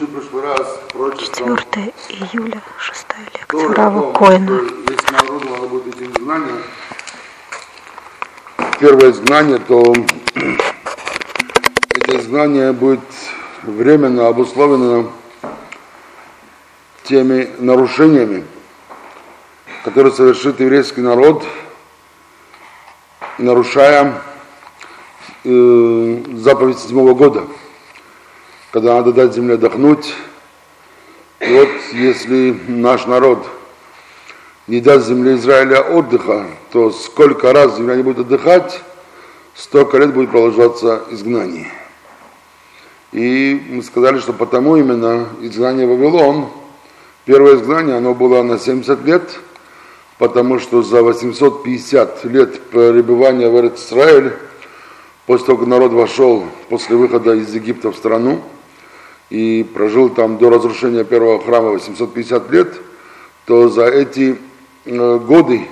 4 июля, 6 лекция Рава Коина. Если народу надо будет идти в изгнание, первое изгнание, то это изгнание будет временно обусловлено теми нарушениями, которые совершит еврейский народ, нарушая э, заповедь седьмого года, когда надо дать земле отдохнуть. И вот если наш народ не даст земле Израиля отдыха, то сколько раз земля не будет отдыхать, столько лет будет продолжаться изгнание. И мы сказали, что потому именно изгнание Вавилон, первое изгнание, оно было на 70 лет, потому что за 850 лет пребывания в Израиль, после того, как народ вошел после выхода из Египта в страну и прожил там до разрушения первого храма 850 лет, то за эти э, годы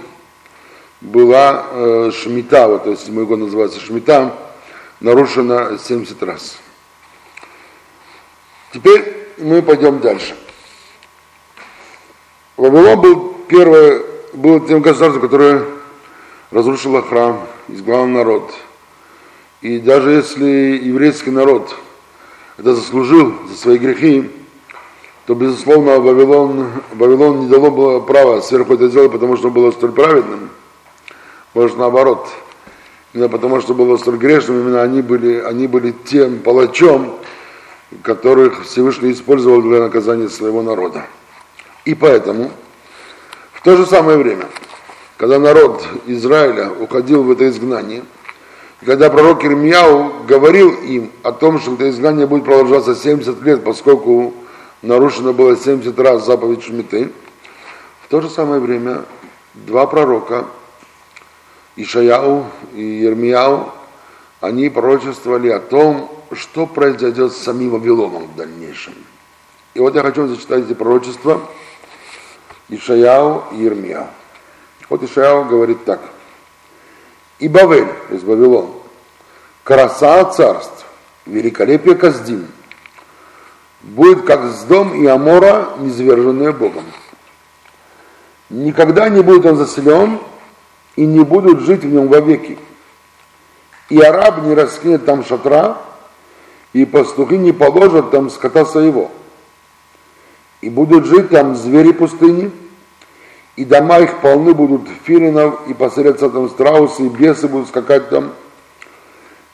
была э, шмита, вот, то есть седьмой год называется шмита, нарушена 70 раз. Теперь мы пойдем дальше. Вавилон был первое, был тем государством, которое разрушило храм, изгнало народ. И даже если еврейский народ это заслужил за свои грехи, то, безусловно, Вавилон, Вавилон не дало было права сверху это сделать, потому что было столь праведным. Может, наоборот. Именно потому что было столь грешным, именно они были, они были тем палачом, которых Всевышний использовал для наказания своего народа. И поэтому в то же самое время, когда народ Израиля уходил в это изгнание, когда пророк Ирмияу говорил им о том, что это изгнание будет продолжаться 70 лет, поскольку нарушено было 70 раз заповедь Шмиты, в то же самое время два пророка, Ишаяу и Ермияу, они пророчествовали о том, что произойдет с самим Вавилоном в дальнейшем. И вот я хочу зачитать эти пророчества Ишаяу и Ермияу. Вот Ишаяу говорит так. И Бавель, то есть Вавилон, краса царств, великолепие Каздим, будет как с дом и Амора, низверженные Богом. Никогда не будет он заселен, и не будут жить в нем вовеки. И араб не раскинет там шатра, и пастухи не положат там скота своего. И будут жить там звери пустыни, и дома их полны будут филинов, и поселятся там страусы, и бесы будут скакать там.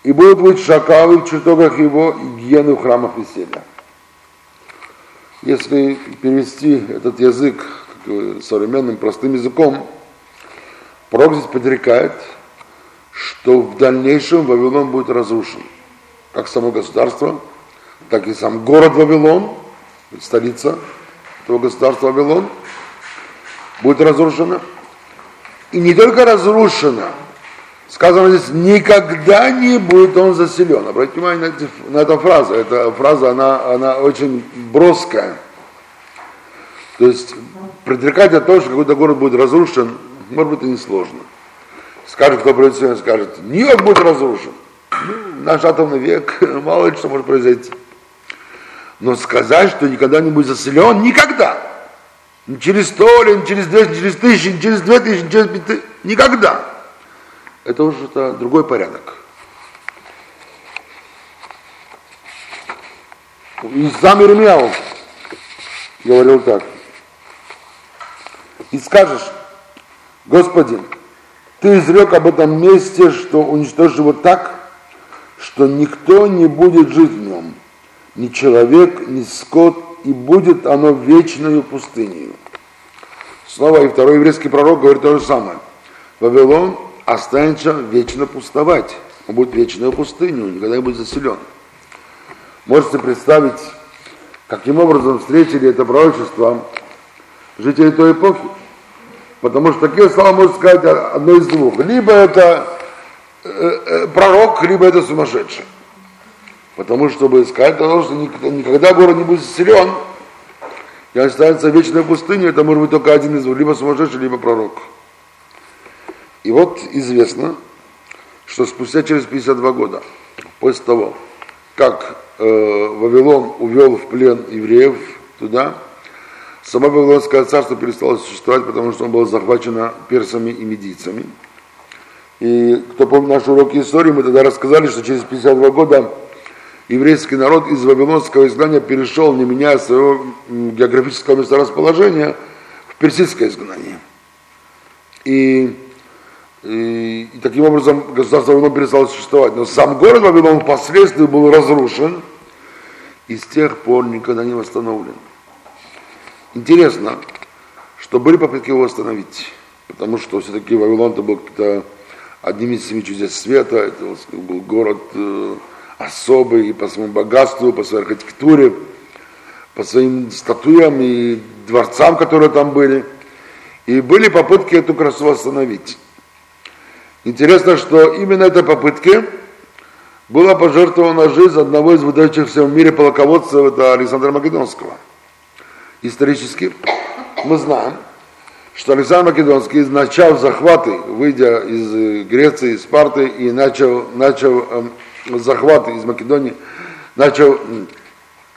И будут быть шакалы в чертогах его, и гиены в храмах веселья. Если перевести этот язык современным простым языком, пророк здесь подрекает, что в дальнейшем Вавилон будет разрушен. Как само государство, так и сам город Вавилон, столица этого государства Вавилон, будет разрушена. И не только разрушена, сказано здесь, никогда не будет он заселен. Обратите внимание на, эти, на эту фразу. Эта фраза, она, она очень броская. То есть предрекать о том, что какой-то город будет разрушен, может быть, и несложно. Скажет, кто придет сегодня, скажет, Нью-Йорк будет разрушен. Ну, наш атомный век, мало ли что может произойти. Но сказать, что никогда не будет заселен, никогда. Ни через сто лет, через ни через тысячи, через две тысячи, через тысяч, никогда. Это уже это другой порядок. И сам Ирмияу говорил так. И скажешь, Господи, Ты изрек об этом месте, что уничтожишь его так, что никто не будет жить в нем, ни человек, ни скот, и будет оно вечною пустыней. Снова и второй еврейский пророк говорит то же самое. Вавилон останется вечно пустовать. Он будет вечную пустыню, никогда не будет заселен. Можете представить, каким образом встретили это пророчество жители той эпохи. Потому что такие слова можно сказать одно из двух. Либо это э, э, пророк, либо это сумасшедший. Потому что, чтобы сказать что никогда город не будет заселен, и останется вечная пустыня, это может быть только один из либо сумасшедший, либо пророк. И вот известно, что спустя через 52 года, после того, как э, Вавилон увел в плен евреев туда, само Вавилонское царство перестало существовать, потому что оно было захвачено персами и медийцами. И кто помнит наши уроки истории, мы тогда рассказали, что через 52 года еврейский народ из Вавилонского изгнания перешел, не меняя своего географического месторасположения, в персидское изгнание. И, и, и таким образом государство Вавилон перестало существовать. Но сам город Вавилон впоследствии был разрушен и с тех пор никогда не восстановлен. Интересно, что были попытки его восстановить, потому что все-таки Вавилон это был одним из семи чудес света, это был город э, особый и по своему богатству, по своей архитектуре, по своим статуям и дворцам, которые там были. И были попытки эту красу восстановить. Интересно, что именно этой попытке была пожертвована жизнь одного из выдающихся в мире полководцев, это Александра Македонского. Исторически мы знаем, что Александр Македонский начал захваты, выйдя из Греции, из Спарты, и начал, начал захваты из Македонии, начал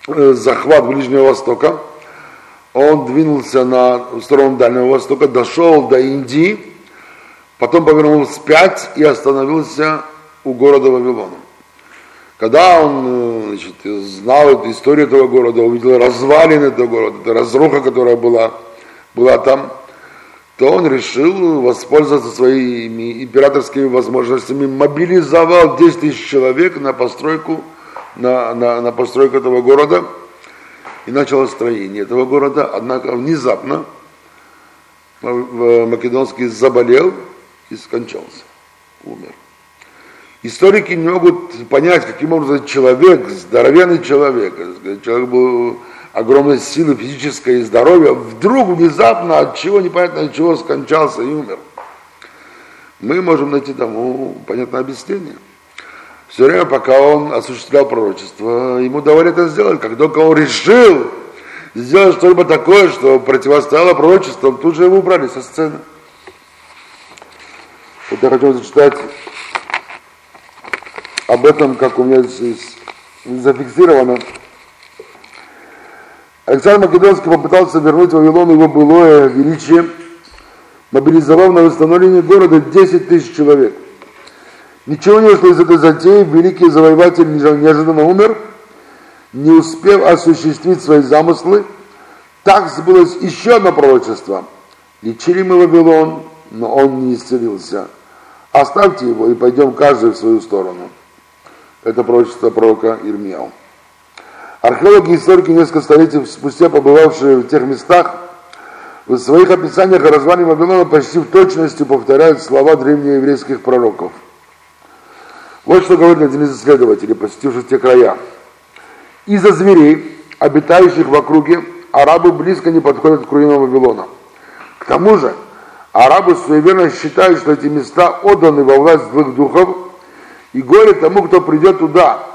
э, захват Ближнего Востока, он двинулся на сторону Дальнего Востока, дошел до Индии, потом повернул вспять и остановился у города Вавилона. Когда он э, значит, знал эту историю этого города, увидел развалины этого города, это разруха, которая была, была там, то он решил воспользоваться своими императорскими возможностями, мобилизовал 10 тысяч человек на постройку, на, на, на постройку этого города и начало строение этого города. Однако внезапно Македонский заболел и скончался, умер. Историки не могут понять, каким образом человек, здоровенный человек, человек был огромной силы физической и здоровья, вдруг внезапно от чего, непонятно от чего, скончался и умер. Мы можем найти тому понятное объяснение. Все время, пока он осуществлял пророчество, ему давали это сделать. Как только он решил сделать что-либо такое, что противостояло пророчеству, тут же его убрали со сцены. Вот я хочу зачитать об этом, как у меня здесь зафиксировано. Александр Македонский попытался вернуть Вавилону его былое величие, мобилизовав на восстановление города 10 тысяч человек. Ничего не вышло из этой затеи, великий завоеватель неожиданно умер, не успев осуществить свои замыслы. Так сбылось еще одно пророчество. Лечили мы Вавилон, но он не исцелился. Оставьте его и пойдем каждый в свою сторону. Это пророчество пророка Ирмияу. Археологи и историки несколько столетий спустя, побывавшие в тех местах, в своих описаниях о развале Вавилона почти в точности повторяют слова древнееврейских пророков. Вот что говорит один из исследователей, посетивших те края. Из-за зверей, обитающих в округе, арабы близко не подходят к руинам Вавилона. К тому же, арабы суеверно считают, что эти места отданы во власть злых духов, и горе тому, кто придет туда,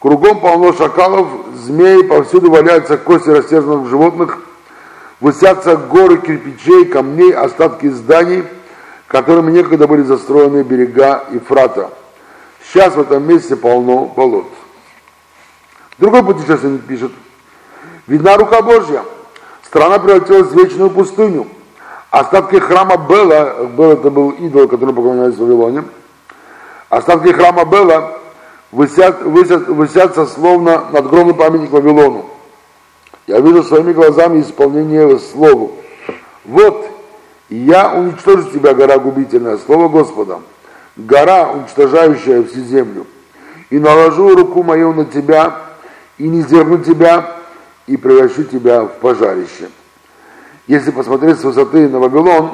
Кругом полно шакалов, змей, повсюду валяются кости растерзанных животных, высятся горы кирпичей, камней, остатки зданий, которыми некогда были застроены берега Ифрата. Сейчас в этом месте полно болот. Другой путешественник пишет, видна рука Божья, страна превратилась в вечную пустыню. Остатки храма Бела, Бел это был идол, который поклонялись в Вавилоне, остатки храма Бела высят, высят, высятся словно надгромный памятник Вавилону. Я вижу своими глазами исполнение Слову. Вот, я уничтожу тебя, гора губительная, Слово Господа, гора, уничтожающая всю землю. И наложу руку мою на тебя, и не зерну тебя, и превращу тебя в пожарище. Если посмотреть с высоты на Вавилон,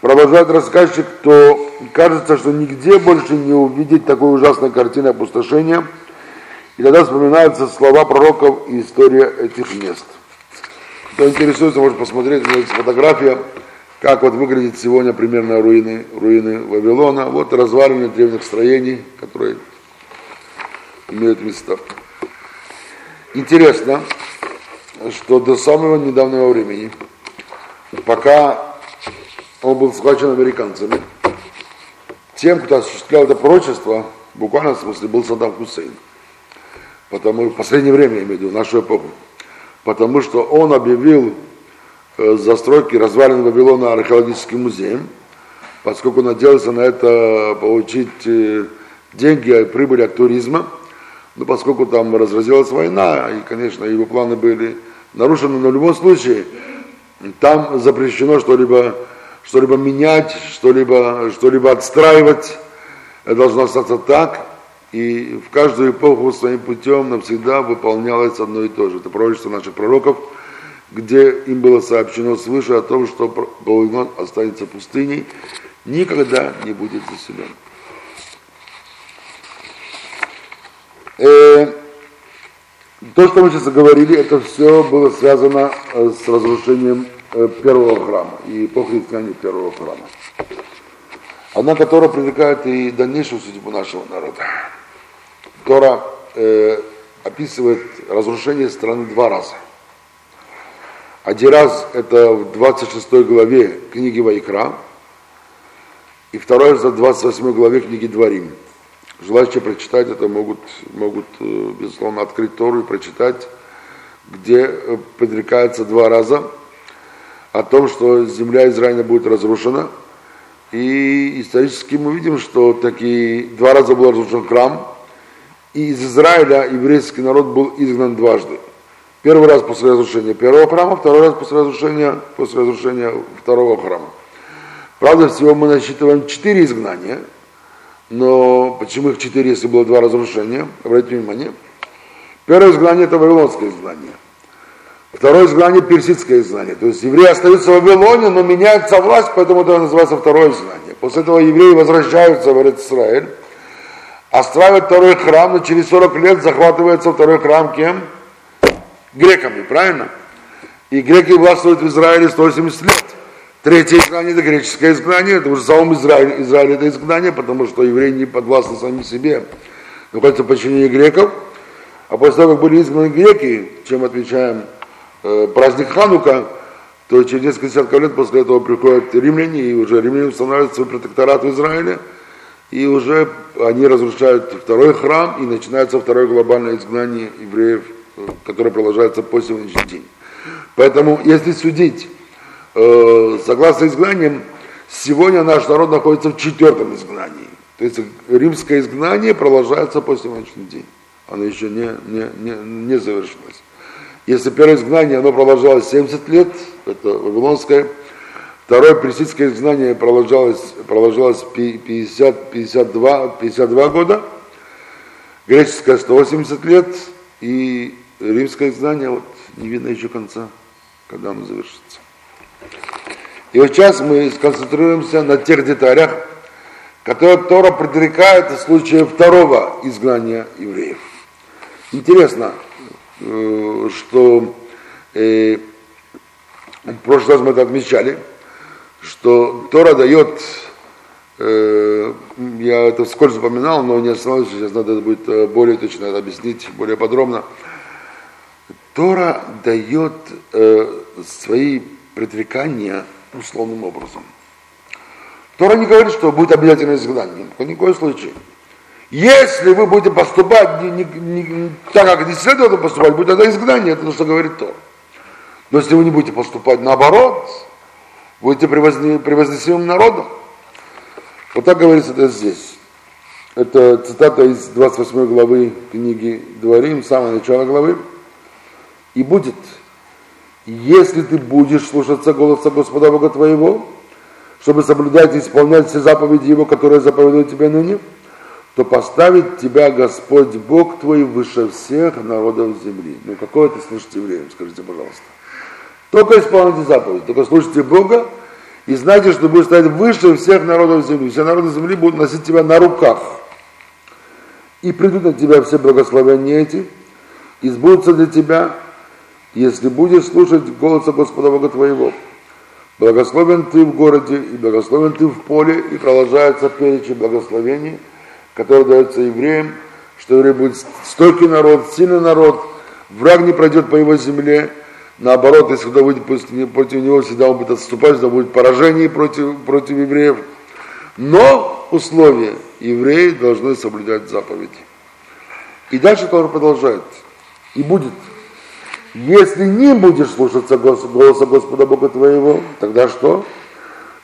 продолжает рассказчик, то кажется, что нигде больше не увидеть такой ужасной картины опустошения. И тогда вспоминаются слова пророков и история этих мест. Кто интересуется, может посмотреть, у меня есть фотография, как вот выглядит сегодня примерно руины, руины Вавилона. Вот развалины древних строений, которые имеют места. Интересно, что до самого недавнего времени, пока он был схвачен американцами. Тем, кто осуществлял это пророчество, буквально в смысле был Саддам Хусейн. потому, в последнее время, я имею в виду, нашу эпоху, потому что он объявил э, застройки развалин Вавилона археологическим музеем, поскольку надеялся на это получить э, деньги и прибыль от туризма, но поскольку там разразилась война, и, конечно, его планы были нарушены, но в любом случае там запрещено что-либо что-либо менять, что-либо что отстраивать. Должно остаться так. И в каждую эпоху своим путем навсегда выполнялось одно и то же. Это пророчество наших пророков, где им было сообщено свыше о том, что Вавилон останется пустыней, никогда не будет заселен. Э, то, что мы сейчас говорили, это все было связано э, с разрушением первого храма и эпохи изгнания первого храма. Одна, которая привлекает и дальнейшую судьбу нашего народа. Тора э, описывает разрушение страны два раза. Один раз это в 26 главе книги Вайкра, и второй раз в 28 главе книги Дворим. Желающие прочитать это могут, могут, э, безусловно, открыть Тору и прочитать, где э, предрекается два раза о том, что земля Израиля будет разрушена. И исторически мы видим, что такие два раза был разрушен храм, и из Израиля еврейский народ был изгнан дважды. Первый раз после разрушения первого храма, второй раз после разрушения, после разрушения второго храма. Правда, всего мы насчитываем четыре изгнания – но почему их четыре, если было два разрушения? Обратите внимание. Первое изгнание – это вавилонское изгнание. Второе изгнание – персидское изгнание. То есть евреи остаются в Вавилоне, но меняется власть, поэтому это называется второе изгнание. После этого евреи возвращаются в Израиль, остраивают второй храм, но через 40 лет захватывается второй храм кем? Греками, правильно? И греки властвуют в Израиле 180 лет. Третье изгнание – это греческое изгнание, это уже самом Израиль, Израиль это изгнание, потому что евреи не подвластны сами себе, находятся в подчинении греков. А после того, как были изгнаны греки, чем отмечаем э, праздник Ханука, то через несколько десятков лет после этого приходят римляне, и уже римляне устанавливают свой протекторат в Израиле, и уже они разрушают второй храм, и начинается второе глобальное изгнание евреев, э, которое продолжается по сегодняшний день. Поэтому, если судить Э, согласно изгнаниям, сегодня наш народ находится в четвертом изгнании. То есть римское изгнание продолжается по сегодняшний день. Оно еще не, не, не, не завершилось. Если первое изгнание, оно продолжалось 70 лет, это вавилонское, второе персидское изгнание продолжалось, продолжалось 50, 52, 52 года, греческое 180 лет, и римское изгнание, вот не видно еще конца, когда оно завершится. И вот сейчас мы сконцентрируемся на тех деталях, которые Тора предрекает в случае второго изгнания евреев. Интересно, что э, в прошлый раз мы это отмечали, что Тора дает, э, я это вскользь упоминал, но не остановился, сейчас надо будет более точно это объяснить, более подробно. Тора дает свои предрекания условным образом. Тора не говорит, что будет обязательно изгнание, ни в коем случае. Если вы будете поступать не, не, не, так, как не следует поступать, будет это изгнание, это то, что говорит Тор. Но если вы не будете поступать наоборот, будете превознесенным народом. Вот так говорится это здесь. Это цитата из 28 главы книги Дворим, самое начало главы. И будет если ты будешь слушаться голоса Господа Бога твоего, чтобы соблюдать и исполнять все заповеди Его, которые заповедуют тебе ныне, то поставит тебя Господь Бог твой выше всех народов земли. Ну, какое ты слышите евреям, скажите, пожалуйста. Только исполните заповеди, только слушайте Бога и знайте, что будешь стоять выше всех народов земли. Все народы земли будут носить тебя на руках. И придут от тебя все благословения эти, и сбудутся для тебя если будешь слушать голоса Господа Бога твоего. Благословен ты в городе, и благословен ты в поле, и продолжается перечень благословений, который дается евреям, что еврей будет стойкий народ, сильный народ, враг не пройдет по его земле, наоборот, если кто будет против него, всегда он будет отступать, всегда будет поражение против, против евреев. Но условие, евреи должны соблюдать заповеди. И дальше Тора продолжает. И будет. Если не будешь слушаться голоса Господа Бога твоего, тогда что?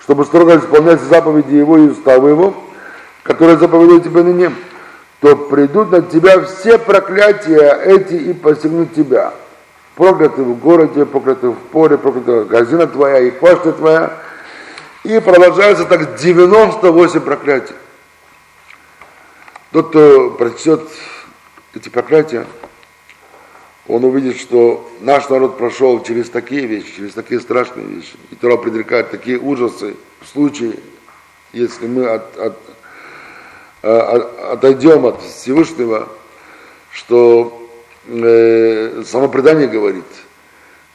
Чтобы строго исполнять заповеди Его и уставы Его, которые заповедуют тебе ныне, то придут на тебя все проклятия эти и постигнут тебя. Проклятый в городе, проклятый в поле, проклятая газина твоя и пашта твоя. И продолжается так 98 проклятий. Тот, кто прочтет эти проклятия, он увидит, что наш народ прошел через такие вещи, через такие страшные вещи. И Тора предрекает такие ужасы в случае, если мы от, от, отойдем от Всевышнего, что э, само предание говорит,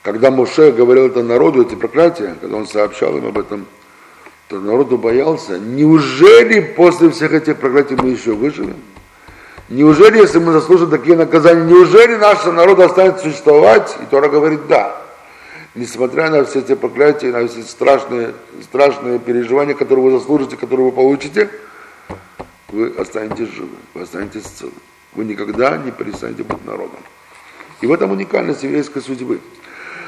когда Моше говорил это народу, эти проклятия, когда он сообщал им об этом, то народу боялся, неужели после всех этих проклятий мы еще выживем? Неужели, если мы заслужим такие наказания, неужели наш народ останется существовать? И Тора говорит, да. Несмотря на все эти проклятия, на все страшные, страшные переживания, которые вы заслужите, которые вы получите, вы останетесь живы, вы останетесь целы. Вы никогда не перестанете быть народом. И в этом уникальность еврейской судьбы.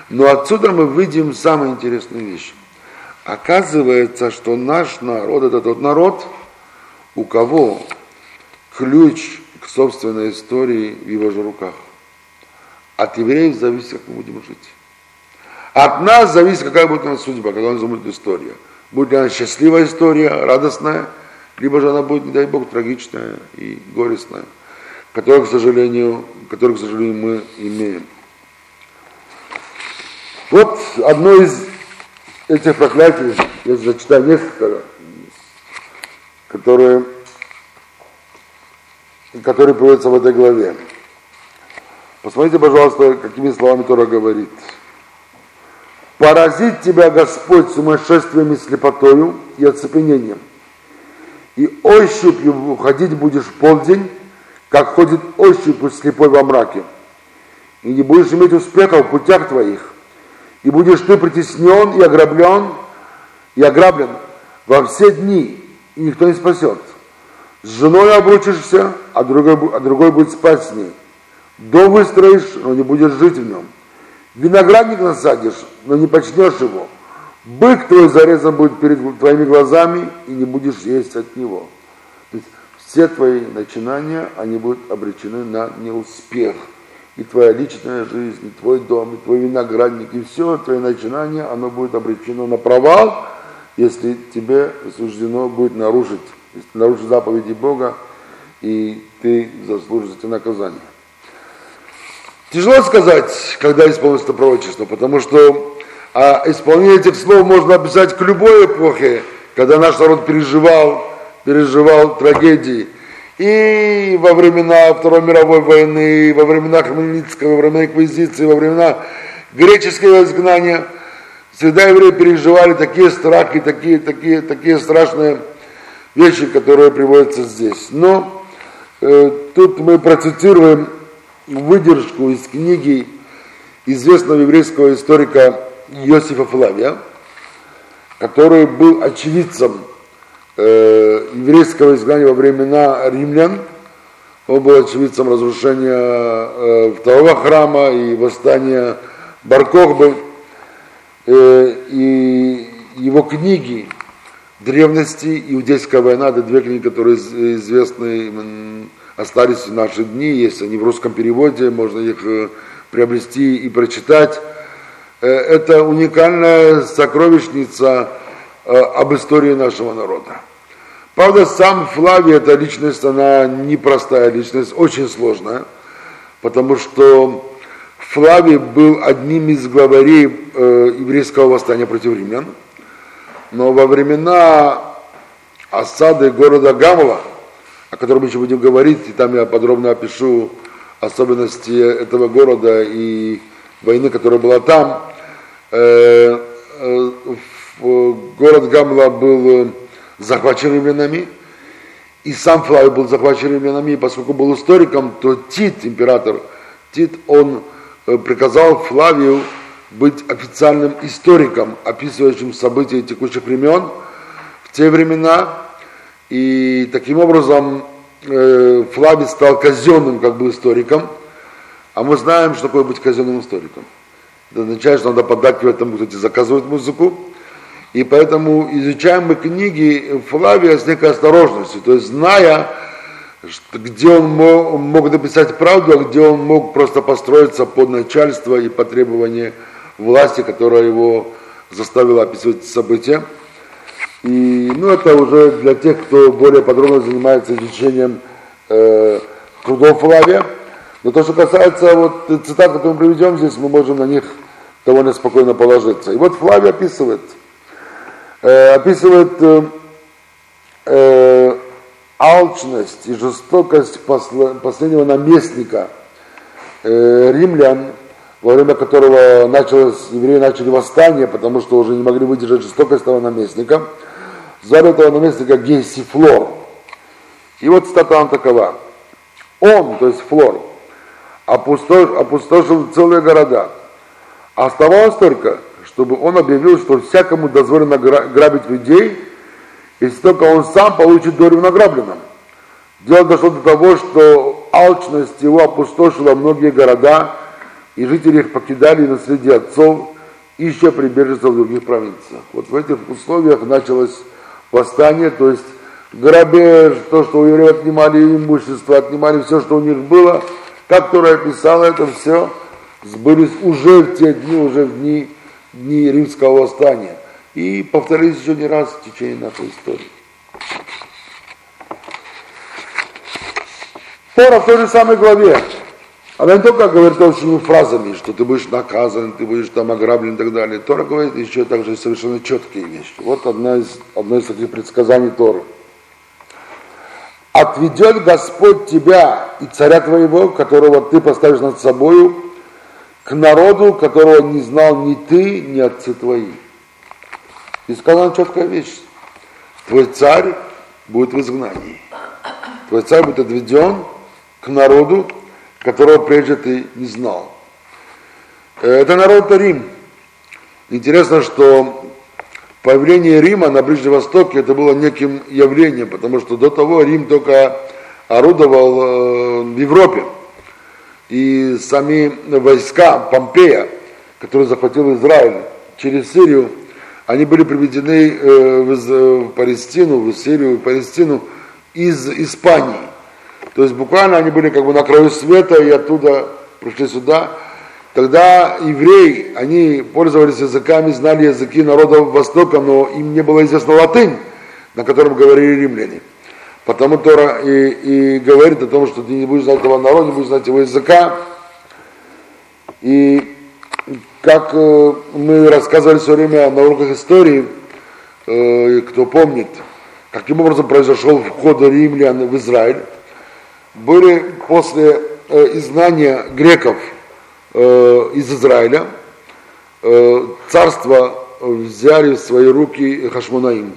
Но отсюда мы видим самые интересные вещи. Оказывается, что наш народ это тот народ, у кого ключ к собственной истории в его же руках. От евреев зависит, как мы будем жить. От нас зависит, какая будет у нас судьба, когда у нас будет история. Будет ли она счастливая история, радостная, либо же она будет, не дай Бог, трагичная и горестная, которую, к сожалению, которую, к сожалению, мы имеем. Вот одно из этих проклятий, я зачитаю несколько, которые который приводится в этой главе. Посмотрите, пожалуйста, какими словами Тора говорит. «Поразит тебя Господь сумасшествием и слепотою и оцепенением, и ощупью ходить будешь в полдень, как ходит ощупью слепой во мраке, и не будешь иметь успеха в путях твоих, и будешь ты притеснен и ограблен, и ограблен во все дни, и никто не спасет. С женой обручишься, а другой, а другой будет спать с ней. Дом выстроишь, но не будешь жить в нем. Виноградник насадишь, но не почнешь его. Бык твой зарезан будет перед твоими глазами, и не будешь есть от него. То есть все твои начинания, они будут обречены на неуспех. И твоя личная жизнь, и твой дом, и твой виноградник, и все твои начинания, оно будет обречено на провал, если тебе суждено будет нарушить если ты нарушишь заповеди Бога, и ты заслужишь эти наказания. Тяжело сказать, когда исполнится пророчество, потому что а исполнение этих слов можно описать к любой эпохе, когда наш народ переживал, переживал трагедии. И во времена Второй мировой войны, во времена Хмельницкого, во времена Инквизиции, во времена греческого изгнания, всегда евреи переживали такие страхи, такие, такие, такие страшные вещи, которые приводятся здесь. Но э, тут мы процитируем выдержку из книги известного еврейского историка Иосифа Флавия, который был очевидцем э, еврейского изгнания во времена римлян. Он был очевидцем разрушения э, второго храма и восстания Баркохбы. Э, и его книги древности, иудейская война, это две книги, которые известны, остались в наши дни, есть они в русском переводе, можно их э, приобрести и прочитать. Э, это уникальная сокровищница э, об истории нашего народа. Правда, сам Флавий, эта личность, она непростая личность, очень сложная, потому что Флавий был одним из главарей еврейского восстания против римлян – но во времена осады города Гамова, о котором мы еще будем говорить, и там я подробно опишу особенности этого города и войны, которая была там, э, э, город Гамла был захвачен римлянами, и сам Флавий был захвачен римлянами, поскольку был историком, то Тит, император Тит, он э, приказал Флавию быть официальным историком, описывающим события текущих времен в те времена. И таким образом э, Флавий стал казенным как бы историком, а мы знаем, что такое быть казенным историком. Это означает, что надо поддакивать тому, кто тебе заказывает музыку, и поэтому изучаем мы книги Флавия с некой осторожностью, то есть зная, где он мог, мог написать правду, а где он мог просто построиться под начальство и по требованию власти, которая его заставила описывать события. И ну, это уже для тех, кто более подробно занимается изучением э, трудов Флавия. Но то, что касается вот цитат, которые мы приведем здесь, мы можем на них довольно спокойно положиться. И вот Флавий описывает, э, описывает э, э, алчность и жестокость последнего наместника э, римлян, во время которого началось, евреи начали восстание, потому что уже не могли выдержать жестокость этого наместника. Звали этого наместника Гейсифлор. И вот стата такова. Он, то есть Флор, опустошил, опустошил целые города. Оставалось только, чтобы он объявил, что всякому дозволено грабить людей, если только он сам получит долю в награбленном. Дело дошло до того, что алчность его опустошила многие города, и жители их покидали наследие отцов, ища прибежище в других провинциях. Вот в этих условиях началось восстание, то есть грабеж, то, что у евреев отнимали имущество, отнимали все, что у них было, как Тора описала, это все сбылись уже в те дни, уже в дни, дни римского восстания. И повторились еще не раз в течение нашей истории. Тора в той же самой главе. Она не только говорит общими фразами, что ты будешь наказан, ты будешь там ограблен и так далее. Тора говорит еще также совершенно четкие вещи. Вот одна из, одно из таких предсказаний Торы отведет Господь тебя и царя твоего, которого ты поставишь над собою, к народу, которого не знал ни ты, ни отцы твои. И сказана четкая вещь. Твой царь будет в изгнании. Твой царь будет отведен к народу, которого прежде ты не знал. Это народ Рим. Интересно, что появление Рима на Ближнем Востоке это было неким явлением, потому что до того Рим только орудовал э, в Европе. И сами войска Помпея, который захватил Израиль через Сирию, они были приведены э, в Палестину, в Сирию, в Палестину из Испании. То есть буквально они были как бы на краю света и оттуда пришли сюда. Тогда евреи, они пользовались языками, знали языки народов Востока, но им не было известна латынь, на котором говорили римляне. Потому Тора и, и говорит о том, что ты не будешь знать этого народа, не будешь знать его языка. И как э, мы рассказывали все время на уроках истории, э, кто помнит, каким образом произошел вход римлян в Израиль, были после э, изгнания греков – Э, из Израиля, э, царство взяли в свои руки Хашмонаим.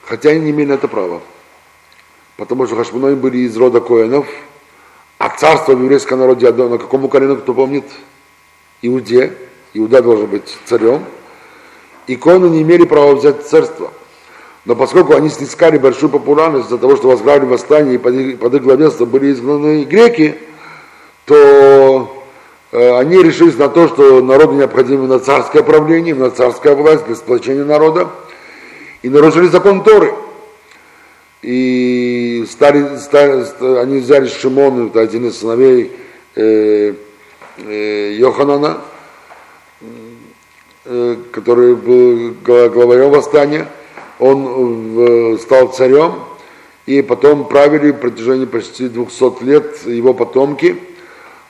Хотя они не имели на это права. Потому что Хашмонаим были из рода Коэнов, а царство в еврейском народе на какому колену, кто помнит? Иуде. Иуда должен быть царем. И Коэны не имели права взять царство. Но поскольку они снискали большую популярность из-за того, что возглавили восстание и под их, главенством были изгнаны греки, то э, они решились на то, что народу необходимо на царское правление, на царская власть для сплочения народа, и нарушили закон Торы. И стали, стали, они взяли Шимон, это один из сыновей э, э, Йоханана, э, который был главарем восстания, он э, стал царем, и потом правили в протяжении почти 200 лет его потомки –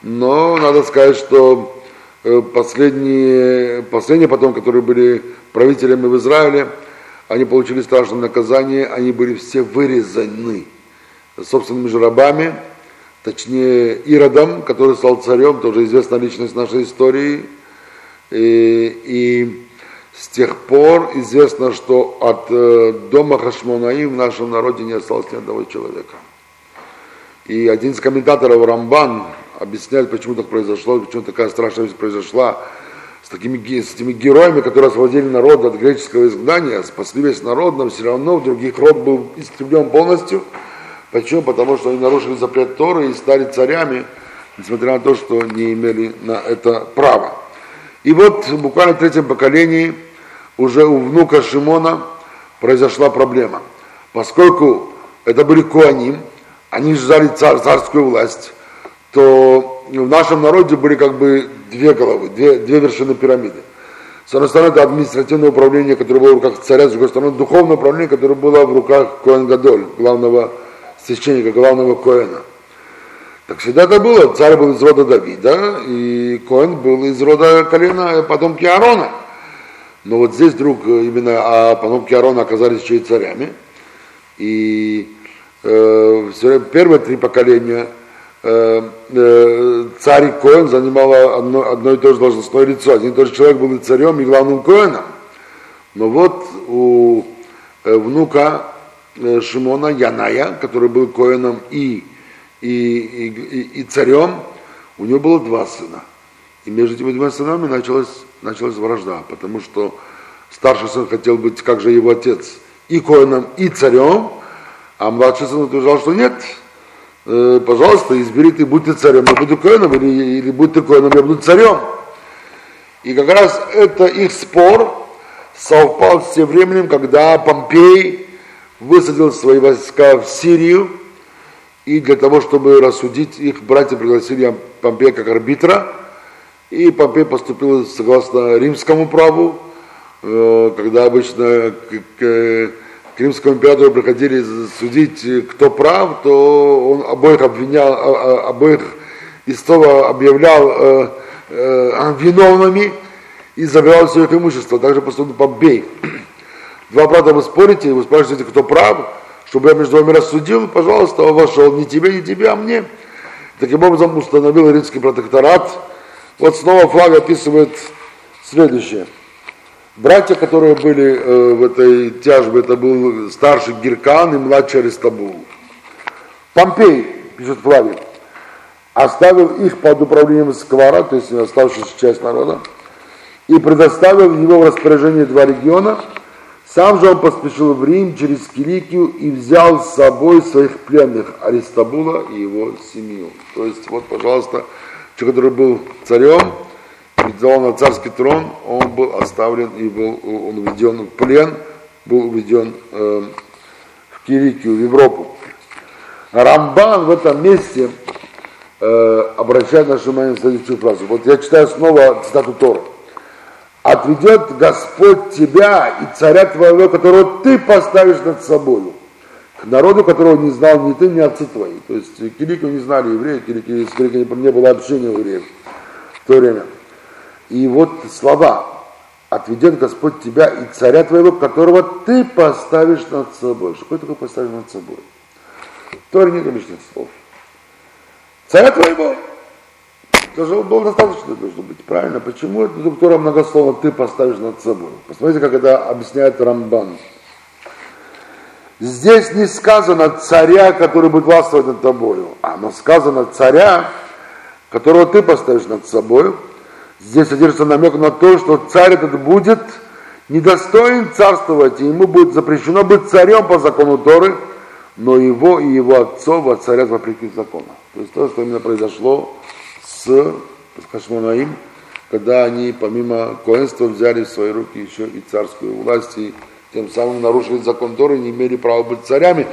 но надо сказать, что э, последние, последние потом, которые были правителями в Израиле, они получили страшное наказание, они были все вырезаны собственными же рабами, точнее Иродом, который стал царем, тоже известная личность нашей истории. И, и с тех пор известно, что от э, дома Хашмонаим в нашем народе не осталось ни одного человека. И один из комментаторов Рамбан, объясняет, почему так произошло, почему такая страшная вещь произошла с, такими, с этими героями, которые освободили народ от греческого изгнания, спасли весь народ, но все равно в других род был истреблен полностью. Почему? Потому что они нарушили запрет Торы и стали царями, несмотря на то, что не имели на это права. И вот буквально в третьем поколении уже у внука Шимона произошла проблема. Поскольку это были Куаним, они ждали цар, царскую власть, то в нашем народе были как бы две головы, две, две вершины пирамиды. С одной стороны, это административное управление, которое было в руках царя, с другой стороны, духовное управление, которое было в руках Коэн Гадоль, главного священника, главного Коэна. Так всегда это было. Царь был из рода Давида, и Коэн был из рода колена потомки Аарона. Но вот здесь вдруг именно а потомки Аарона оказались еще и царями. И э, первые три поколения э, э, царь Коэн занимал одно, одно и то же должностное лицо. Один и тот же человек был и царем, и главным Коэном. Но вот у э, внука Шимона Яная, который был Коэном и, и, и, и, и царем, у него было два сына. И между этими двумя сынами началась, началась вражда, потому что старший сын хотел быть, как же его отец, и коином, и царем, а младший сын утверждал, что нет, э, пожалуйста, избери ты, будь ты царем, я буду коином, или, или будь ты коином, я буду царем. И как раз это их спор совпал с тем временем, когда Помпей высадил свои войска в Сирию, и для того, чтобы рассудить их, братья пригласили Помпея как арбитра, и Помпей поступил согласно римскому праву, Э, когда обычно к, к, к римскому императору приходили судить, кто прав, то он обоих обвинял, а, а, обоих истого объявлял э, э, виновными и забирал все их имущество. Также поступил Помпей. Два брата вы спорите, вы спрашиваете, кто прав, чтобы я между вами рассудил, пожалуйста, он вошел не тебе, не тебе, а мне. Таким образом установил римский протекторат. Вот снова флаг описывает следующее. Братья, которые были э, в этой тяжбе, это был старший Гиркан и младший Аристабул. Помпей, пишет Флавий, оставил их под управлением Сквара, то есть оставшуюся часть народа, и предоставил его в распоряжение два региона. Сам же он поспешил в Рим через Киликию и взял с собой своих пленных Аристабула и его семью. То есть, вот, пожалуйста, человек, который был царем, взял на царский трон, он был оставлен и был он уведен в плен, был уведен э, в Кирикию, в Европу. Рамбан в этом месте э, обращает наше внимание на следующую фразу. Вот я читаю снова цитату Тора. «Отведет Господь тебя и царя твоего, которого ты поставишь над собою, к народу, которого не знал ни ты, ни отцы твои». То есть Кирикию не знали евреи, Кирикию, с Кирикией не было общения евреев в то время. И вот слова «Отведет Господь тебя и царя твоего, которого ты поставишь над собой». Что такое поставишь над собой? В Торе нет лишних слов. Царя твоего. Даже было достаточно должно быть. Правильно? Почему это Тора многословно ты поставишь над собой? Посмотрите, как это объясняет Рамбан. Здесь не сказано царя, который будет властвовать над тобою, а но сказано царя, которого ты поставишь над собой, Здесь содержится намек на то, что царь этот будет недостоин царствовать, и ему будет запрещено быть царем по закону Торы, но его и его отцов царят вопреки закону. То есть то, что именно произошло с, Хашмонаим, когда они помимо коинства взяли в свои руки еще и царскую власть, и тем самым нарушили закон Торы, не имели права быть царями.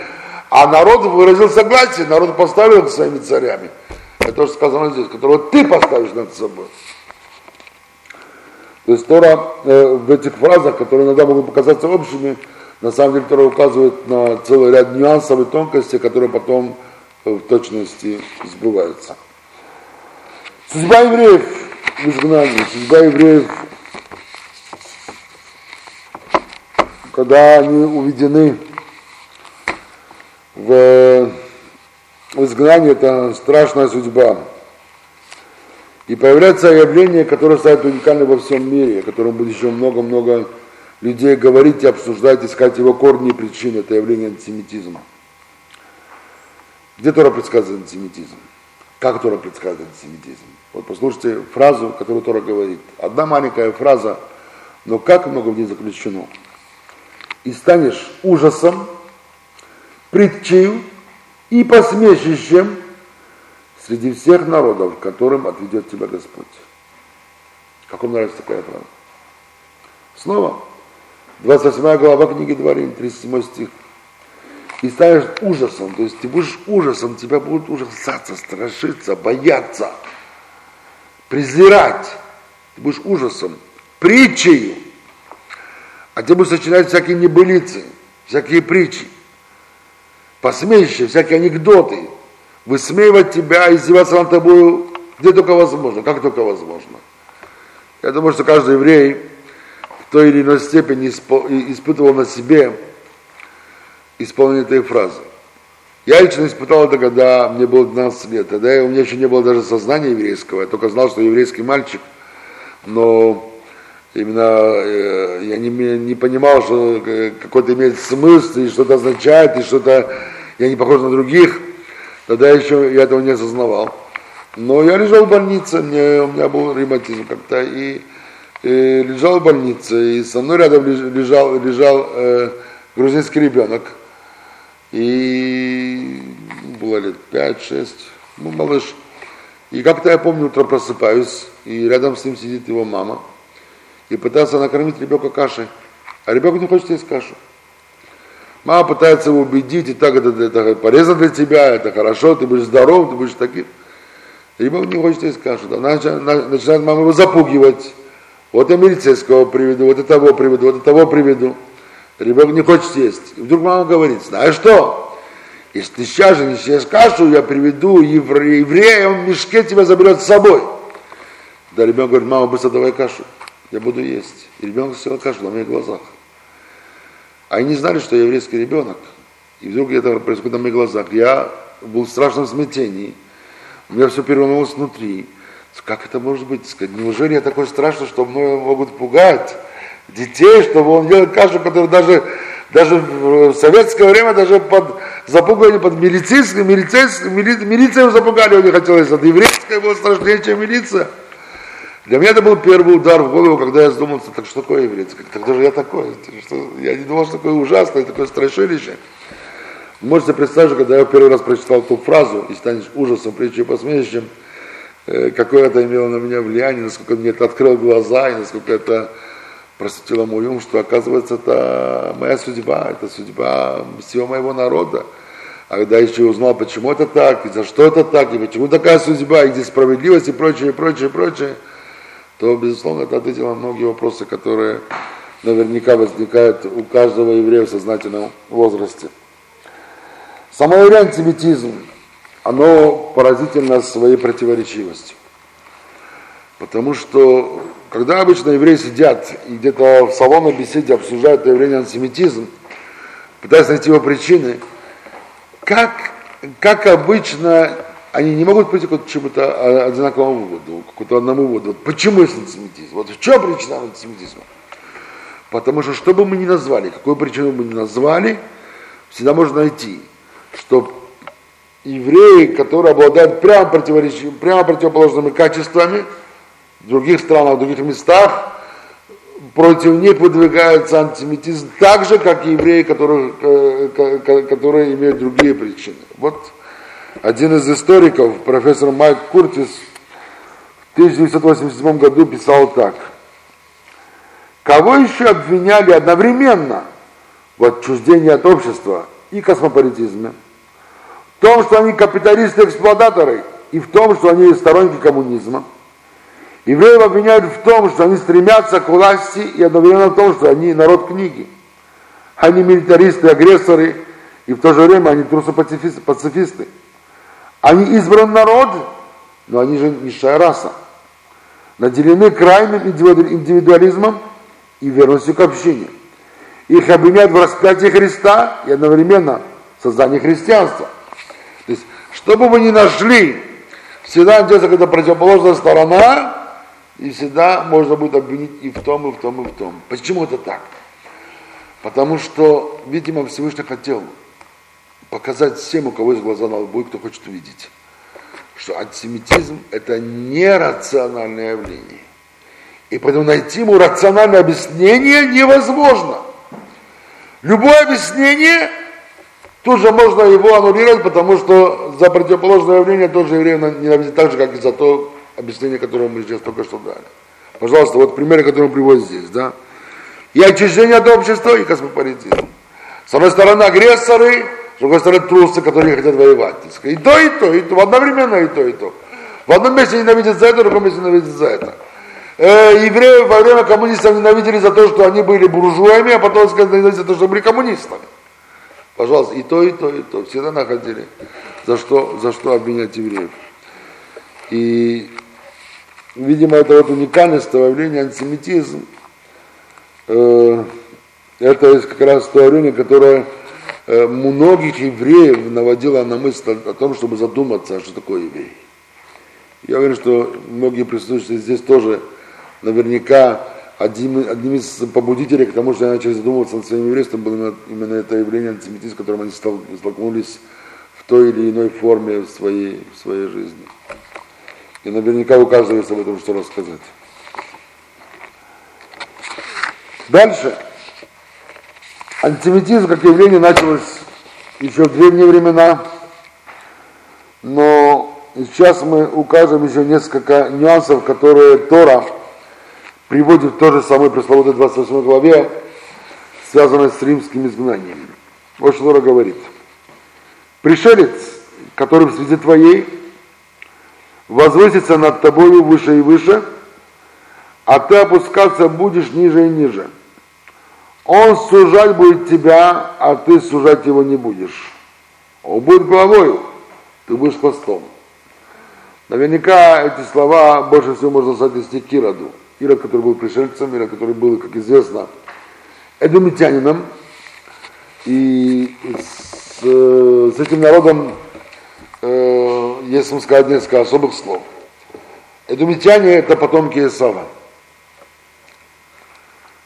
А народ выразил согласие, народ поставил своими царями. Это то, что сказано здесь, которого ты поставишь над собой. То есть Тора э, в этих фразах, которые иногда могут показаться общими, на самом деле Тора указывает на целый ряд нюансов и тонкостей, которые потом э, в точности сбываются. Судьба евреев в изгнании, судьба евреев, когда они уведены в, в изгнании, это страшная судьба. И появляется явление, которое станет уникальным во всем мире, о котором будет еще много-много людей говорить и обсуждать, искать его корни и причины. Это явление антисемитизма. Где Тора предсказывает антисемитизм? Как Тора предсказывает антисемитизм? Вот послушайте фразу, которую Тора говорит. Одна маленькая фраза, но как много в ней заключено. И станешь ужасом, притчей и посмешищем среди всех народов, которым отведет тебя Господь. Как вам нравится такая фраза? Снова, 28 глава книги Дворим, 37 стих. И станешь ужасом, то есть ты будешь ужасом, тебя будут ужасаться, страшиться, бояться, презирать. Ты будешь ужасом, притчей. А ты будешь сочинять всякие небылицы, всякие притчи, посмеющие, всякие анекдоты, высмеивать тебя, издеваться над тобой, где только возможно, как только возможно. Я думаю, что каждый еврей в той или иной степени испытывал на себе исполнение этой фразы. Я лично испытал это, когда мне было 12 лет. Тогда у меня еще не было даже сознания еврейского. Я только знал, что еврейский мальчик. Но именно э, я не, не понимал, что э, какой-то имеет смысл, и что-то означает, и что-то я не похож на других. Тогда еще я этого не осознавал. Но я лежал в больнице, мне, у меня был ревматизм как-то, и, и лежал в больнице, и со мной рядом лежал, лежал э, грузинский ребенок, и было лет 5-6, ну, малыш. И как-то я помню, утром просыпаюсь, и рядом с ним сидит его мама, и пытается накормить ребенка кашей, а ребенок не хочет есть кашу. Мама пытается его убедить, и так это, это полезно для тебя, это хорошо, ты будешь здоров, ты будешь таким. Ребенок не хочет есть кашу. Начинает мама его запугивать. Вот я милицейского приведу, вот и того приведу, вот и того приведу. Ребенок не хочет есть. И вдруг мама говорит, знаешь что, если ты сейчас же не съешь кашу, я приведу еврея, еврея, он в мешке тебя заберет с собой. Да, ребенок говорит, мама, быстро давай кашу, я буду есть. И ребенок съел кашу на моих глазах. Они не знали, что я еврейский ребенок. И вдруг это происходит на моих глазах. Я был в страшном смятении. У меня все перевернулось внутри. Как это может быть? Неужели я такой страшный, что мной могут пугать детей, чтобы он делал кашу, которую даже, даже в советское время даже под запугали под милицейской, милицейской, мили, милицию запугали, он не хотел есть. Это еврейская была страшнее, чем милиция. Для меня это был первый удар в голову, когда я задумался, так что такое еврейское? Так же я такой? Что, я не думал, что такое ужасное, такое страшилище. Можете представить, когда я первый раз прочитал эту фразу, и станешь ужасом, притчей посмешищем, э, какое это имело на меня влияние, насколько мне это открыло глаза, и насколько это просветило мой ум, что оказывается это моя судьба, это судьба всего моего народа. А когда еще узнал, почему это так, и за что это так, и почему такая судьба, и где справедливость, и прочее, и прочее, и прочее, то, безусловно, это ответило на многие вопросы, которые наверняка возникают у каждого еврея в сознательном возрасте. Самоеврей антисемитизм, оно поразительно своей противоречивостью. Потому что, когда обычно евреи сидят и где-то в салоне беседе обсуждают явление антисемитизм, пытаясь найти его причины, как, как обычно они не могут прийти к чему-то одинаковому выводу, к какому-то одному выводу. Почему есть антисемитизм? Вот в чем причина антисемитизма? Потому что что бы мы ни назвали, какую причину мы ни назвали, всегда можно найти что евреи, которые обладают прямо, прямо противоположными качествами, в других странах, в других местах, против них выдвигается антисемитизм так же, как и евреи, которые, э, которые имеют другие причины. Вот один из историков, профессор Майк Куртис, в 1987 году писал так. Кого еще обвиняли одновременно в отчуждении от общества и космополитизме, в том, что они капиталисты-эксплуататоры, и в том, что они сторонники коммунизма. Евреев обвиняют в том, что они стремятся к власти, и одновременно в том, что они народ книги. Они милитаристы, агрессоры, и в то же время они трусы-пацифисты. Они избран народ, но они же низшая раса. Наделены крайним индивидуализмом и верностью к общине. Их обвиняют в распятии Христа и одновременно в создании христианства. То есть, что бы вы ни нашли, всегда найдется какая-то противоположная сторона, и всегда можно будет обвинить и в том, и в том, и в том. Почему это так? Потому что, видимо, Всевышний хотел показать всем, у кого есть глаза на лбу, и кто хочет увидеть, что антисемитизм это нерациональное явление. И поэтому найти ему рациональное объяснение невозможно. Любое объяснение тоже можно его аннулировать, потому что за противоположное явление тоже евреи ненавидят так же, как и за то объяснение, которое мы сейчас только что дали. Пожалуйста, вот примеры, которые он приводит здесь, да. И очищение от общества, и космополитизм. С одной стороны агрессоры, другой стороны трусы, которые хотят воевать. И то, и то, и то, одновременно и то, и то. В одном месте ненавидят за это, в другом месте ненавидят за это. Э, евреи во время коммунистов ненавидели за то, что они были буржуями, а потом сказали за то, что были коммунистами. Пожалуйста, и то, и то, и то. Всегда находили, за что, за что обвинять евреев. И, видимо, это вот уникальность того явления антисемитизм. Э, это как раз то явление, которое многих евреев наводило на мысль о том, чтобы задуматься, что такое еврей. Я уверен, что многие присутствующие здесь тоже наверняка одним, одним из побудителей к тому, что они начали задумываться над своим еврейством, было именно это явление антисемитизма, с которым они столкнулись в той или иной форме в своей, в своей жизни. И наверняка у каждого есть об этом что рассказать. Дальше. Антисемитизм как явление началось еще в древние времена, но сейчас мы укажем еще несколько нюансов, которые Тора приводит в той же самой пресловутой 28 главе, связанной с римским изгнанием. Вот что Тора говорит. Пришелец, который в среде твоей, возвысится над тобою выше и выше, а ты опускаться будешь ниже и ниже. Он сужать будет тебя, а ты сужать его не будешь. Он будет головою, ты будешь хвостом. Наверняка эти слова больше всего можно соотнести к Ироду. Ирод, который был пришельцем, Ирод, который был, как известно, эдомитянином. И с, с этим народом, э, если сказать несколько особых слов. Эдомитяне – это потомки Исава.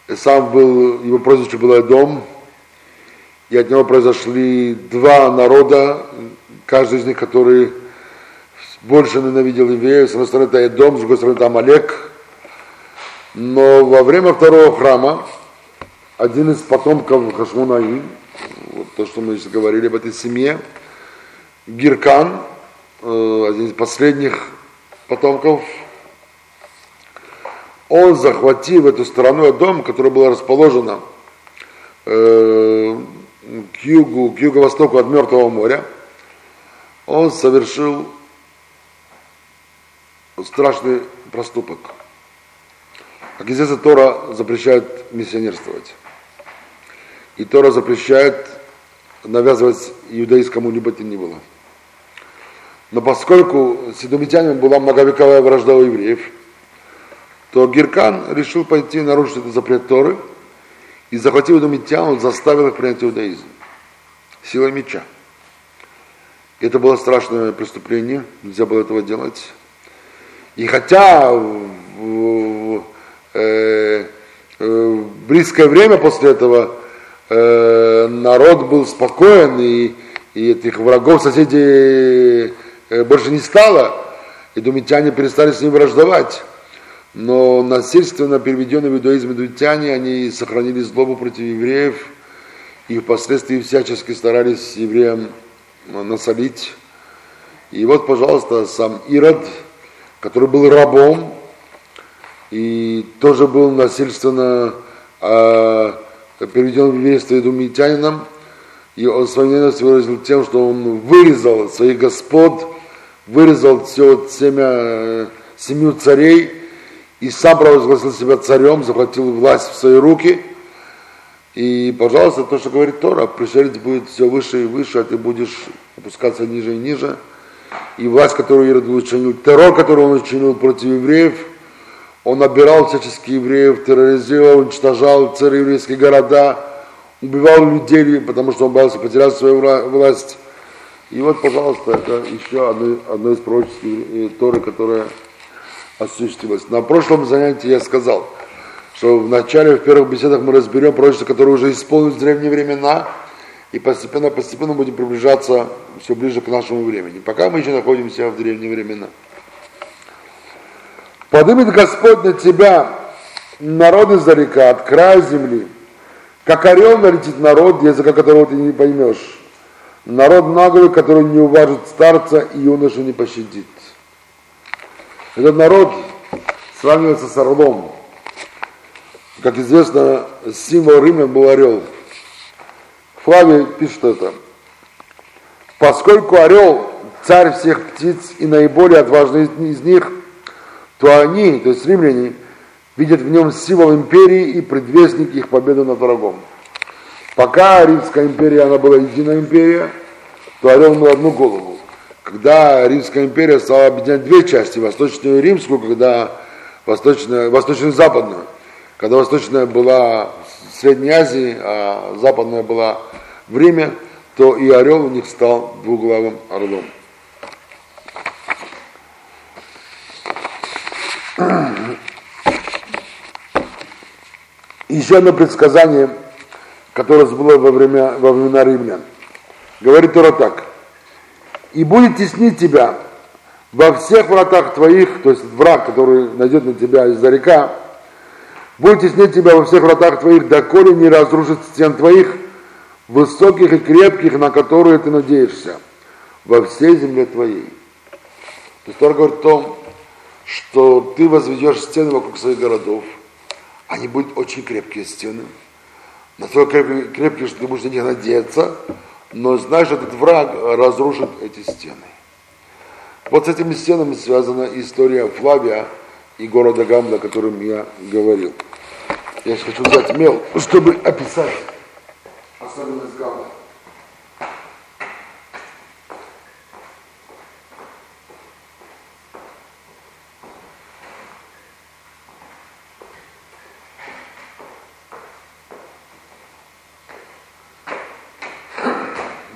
Исав был, его прозвище было Эдом, и от него произошли два народа, каждый из них, который больше ненавидел евреев. С одной стороны, это Эдом, с другой стороны, это Амалек – но во время второго храма один из потомков Хашмунаим, вот то, что мы сейчас говорили об этой семье, Гиркан, э, один из последних потомков, он захватил эту сторону дом, которая была расположена э, к югу, к юго-востоку от Мертвого моря, он совершил страшный проступок – как известно, Тора запрещает миссионерствовать. И Тора запрещает навязывать иудаизму либо то ни было. Но поскольку с была многовековая вражда у евреев, то Гиркан решил пойти нарушить этот запрет Торы и захватив идумитян, он заставил их принять иудаизм силой меча. Это было страшное преступление, нельзя было этого делать. И хотя в, Э, э, близкое время после этого э, народ был спокоен, и, и этих врагов соседей э, больше не стало, и думитяне перестали с ним враждовать. Но насильственно переведенные в иудаизм идумитяне, они сохранили злобу против евреев, и впоследствии всячески старались евреям насолить. И вот, пожалуйста, сам Ирод, который был рабом, и тоже был насильственно э, переведен в еврейство идумитянином, и он свою ненависть выразил тем, что он вырезал своих господ, вырезал все семя, семью царей, и сам провозгласил себя царем, захватил власть в свои руки. И, пожалуйста, то, что говорит Тора, пришелец будет все выше и выше, а ты будешь опускаться ниже и ниже. И власть, которую Ирод учинил, террор, который он учинил против евреев – он набирал всячески евреев, терроризировал, уничтожал цари еврейские города, убивал людей, потому что он боялся потерять свою власть. И вот, пожалуйста, это еще одно, одно из пророческих Торы, которое осуществилось. На прошлом занятии я сказал, что в начале, в первых беседах мы разберем пророчества, которые уже исполнились в древние времена, и постепенно-постепенно будем приближаться все ближе к нашему времени. Пока мы еще находимся в древние времена. Подымет Господь на тебя народ издалека, от края земли, как орел налетит народ, языка которого ты не поймешь. Народ наглый, который не уважит старца и юношу не пощадит. Этот народ сравнивается с орлом. Как известно, символ римлян был орел. Флавий пишет это. Поскольку орел царь всех птиц и наиболее отважный из них, то они, то есть римляне, видят в нем символ империи и предвестник их победы над врагом. Пока Римская империя, она была единая империя, то орел имел одну голову. Когда Римская империя стала объединять две части, восточную и римскую, когда восточная, восточную и западную, когда восточная была в Средней Азии, а западная была в Риме, то и орел у них стал двуглавым орлом. Еще одно предсказание, которое было во, время, во времена римлян. Говорит Тора так. «И будет теснить тебя во всех вратах твоих, то есть враг, который найдет на тебя из-за река, будет теснить тебя во всех вратах твоих, доколе не разрушит стен твоих, высоких и крепких, на которые ты надеешься, во всей земле твоей». То есть Тора говорит о том, что ты возведешь стены вокруг своих городов, они будут очень крепкие стены, настолько крепкие, крепкие, что ты будешь на них надеяться, но знаешь, этот враг разрушит эти стены. Вот с этими стенами связана история Флавия и города Гамда, о котором я говорил. Я сейчас хочу взять мел, чтобы описать особенность Гамда.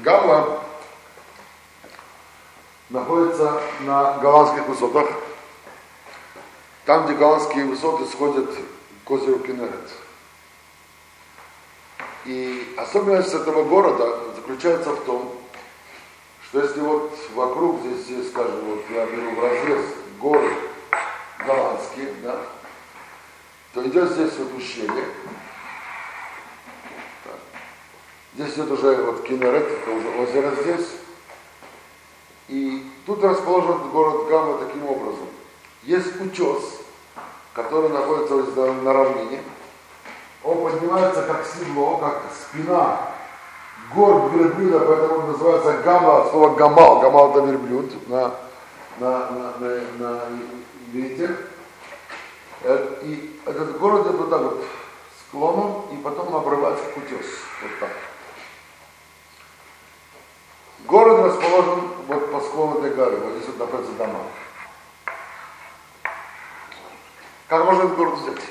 Гамла находится на голландских высотах, там, где голландские высоты сходят к озеру Кенерет. И особенность этого города заключается в том, что если вот вокруг здесь, скажем, вот я беру в разрез горы голландские, да, то идет здесь вот ущелье, Здесь идет уже вот Кинерет, это уже озеро здесь. И тут расположен город Гамма таким образом. Есть утес, который находится на равнине. Он поднимается как седло, как спина гор верблюда, поэтому он называется гамма, от слова гамал. Гамал это верблюд на, на, на, на, на иврите. Э, и этот город идет вот так вот склоном, и потом обрывается к утес. Вот так. Город расположен вот по склону этой горы, вот здесь вот находятся дома. Как можно этот город взять?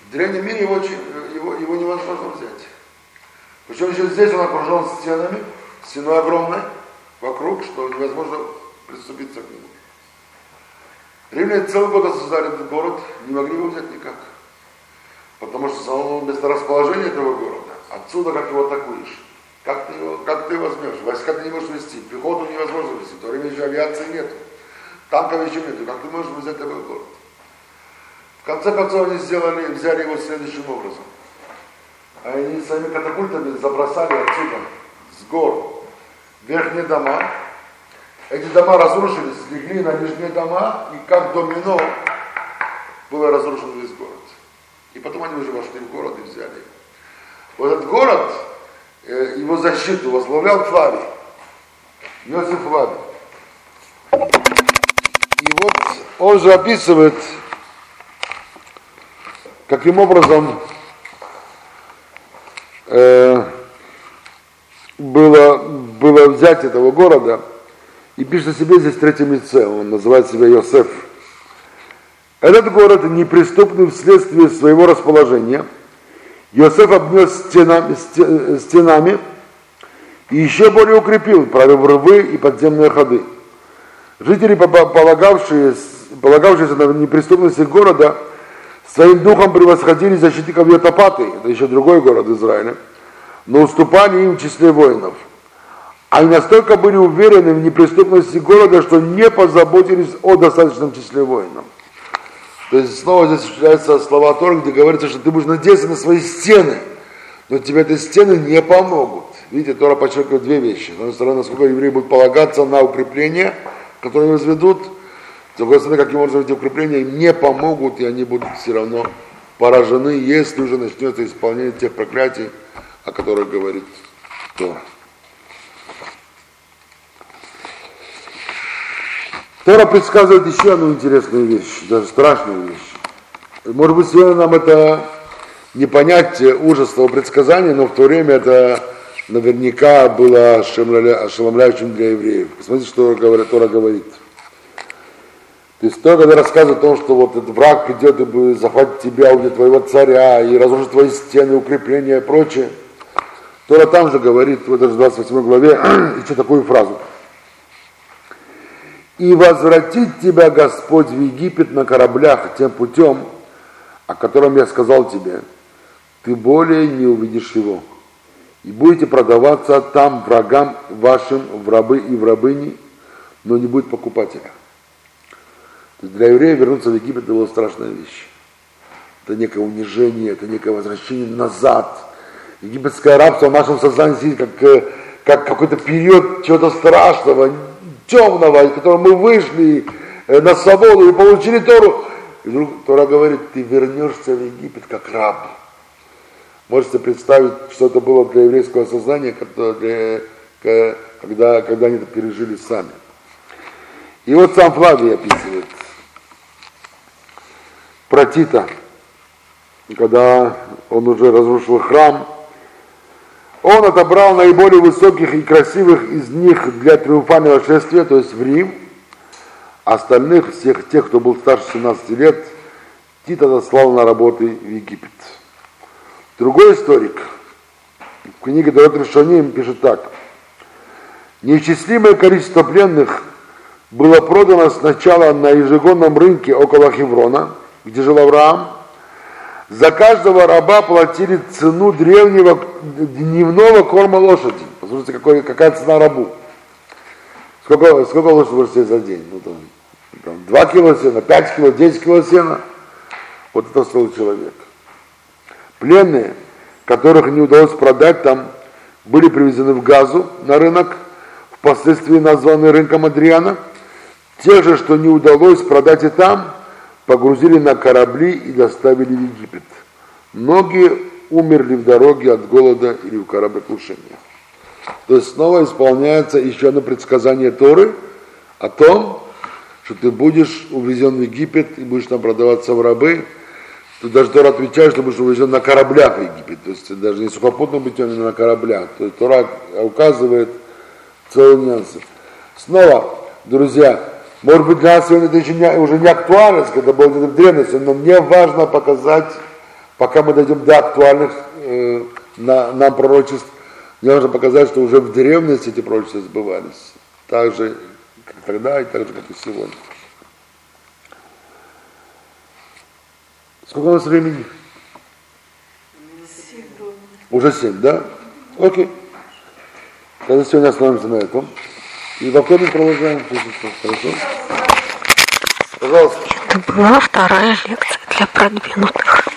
В древнем мире его, его, его невозможно взять. Причем еще здесь он окружен стенами, стеной огромной, вокруг, что невозможно приступиться к нему. Римляне целый год осуждали этот город, не могли его взять никак. Потому что само месторасположение этого города, отсюда как его атакуешь. Как ты как ты возьмешь? Войска ты не можешь вести, пехоту невозможно вести, в то время еще авиации нет. Танков еще нет. Как ты можешь взять такой город? В конце концов они сделали, взяли его следующим образом. Они своими катапультами забросали отсюда, с гор, верхние дома. Эти дома разрушились, легли на нижние дома, и как домино было разрушен весь город. И потом они уже вошли в город и взяли его. Вот этот город, его защиту возглавлял Флавий, Иосиф Флавий. И вот он же описывает, каким образом э, было, было взять этого города, и пишет о себе здесь в третьем лице, он называет себя Йосеф. Этот город неприступный вследствие своего расположения – Иосиф обнес стенами, стенами и еще более укрепил, провел рвы и подземные ходы. Жители, полагавшие, полагавшиеся на неприступности города, своим духом превосходили защитников Йотапаты, это еще другой город Израиля, но уступали им в числе воинов. Они настолько были уверены в неприступности города, что не позаботились о достаточном числе воинов. То есть снова здесь встречаются слова Тора, где говорится, что ты будешь надеяться на свои стены, но тебе эти стены не помогут. Видите, Тора подчеркивает две вещи. С одной стороны, насколько евреи будут полагаться на укрепления, которые возведут, с другой стороны, каким образом эти укрепления им не помогут, и они будут все равно поражены, если уже начнется исполнение тех проклятий, о которых говорит Тора. Тора предсказывает еще одну интересную вещь, даже страшную вещь. Может быть, сегодня нам это не понять ужас того предсказания, но в то время это наверняка было ошеломляющим для евреев. Посмотрите, что Тора говорит. То есть то, когда рассказывает о том, что вот этот враг придет и будет захватить тебя, убьет твоего царя, и разрушит твои стены, укрепления и прочее, Тора там же говорит, в этой же 28 главе, еще такую фразу. «И возвратит тебя Господь в Египет на кораблях тем путем, о котором я сказал тебе, ты более не увидишь его, и будете продаваться там врагам вашим в рабы и в рабыни, но не будет покупателя». То есть для еврея вернуться в Египет это была страшная вещь. Это некое унижение, это некое возвращение назад. Египетское рабство в нашем сознании сидит как, э, как какой-то период чего-то страшного, темного, из которого мы вышли э, на свободу и получили Тору. И вдруг Тора говорит, ты вернешься в Египет как раб. Можете представить, что это было для еврейского сознания, когда, когда они это пережили сами. И вот сам Флавий описывает – про Тита, когда он уже разрушил храм, он отобрал наиболее высоких и красивых из них для триумфального шествия, то есть в Рим. Остальных, всех тех, кто был старше 17 лет, Тит отослал на работы в Египет. Другой историк в книге Дорот Решоним пишет так. Неисчислимое количество пленных было продано сначала на ежегодном рынке около Хеврона – где жил Авраам, за каждого раба платили цену древнего дневного корма лошади. Послушайте, какой, какая цена рабу. Сколько, сколько лошадь может за день? Ну, там, там, 2 кило сена, 5 кило, 10 кило сена. Вот это стоил человек. Пленные, которых не удалось продать там, были привезены в Газу на рынок, впоследствии названный рынком Адриана. Те же, что не удалось продать и там, погрузили на корабли и доставили в Египет. Многие умерли в дороге от голода или в кораблекрушения. То есть снова исполняется еще одно предсказание Торы о том, что ты будешь увезен в Египет и будешь там продаваться в рабы. Тут даже Тора отвечает, что будешь увезен на кораблях в Египет. То есть даже не сухопутным путем, а на кораблях. То есть Тора указывает целые нюансы. Снова, друзья, может быть, для нас сегодня это еще не, уже не актуальность, когда было в древности, но мне важно показать, пока мы дойдем до актуальных э, на, нам пророчеств, мне важно показать, что уже в древности эти пророчества сбывались. Так же, как тогда, и так же, как и сегодня. Сколько у нас времени? Уже семь, да? Окей. Тогда сегодня остановимся на этом. И во вторник продолжаем. Хорошо? Пожалуйста. Это была вторая лекция для продвинутых.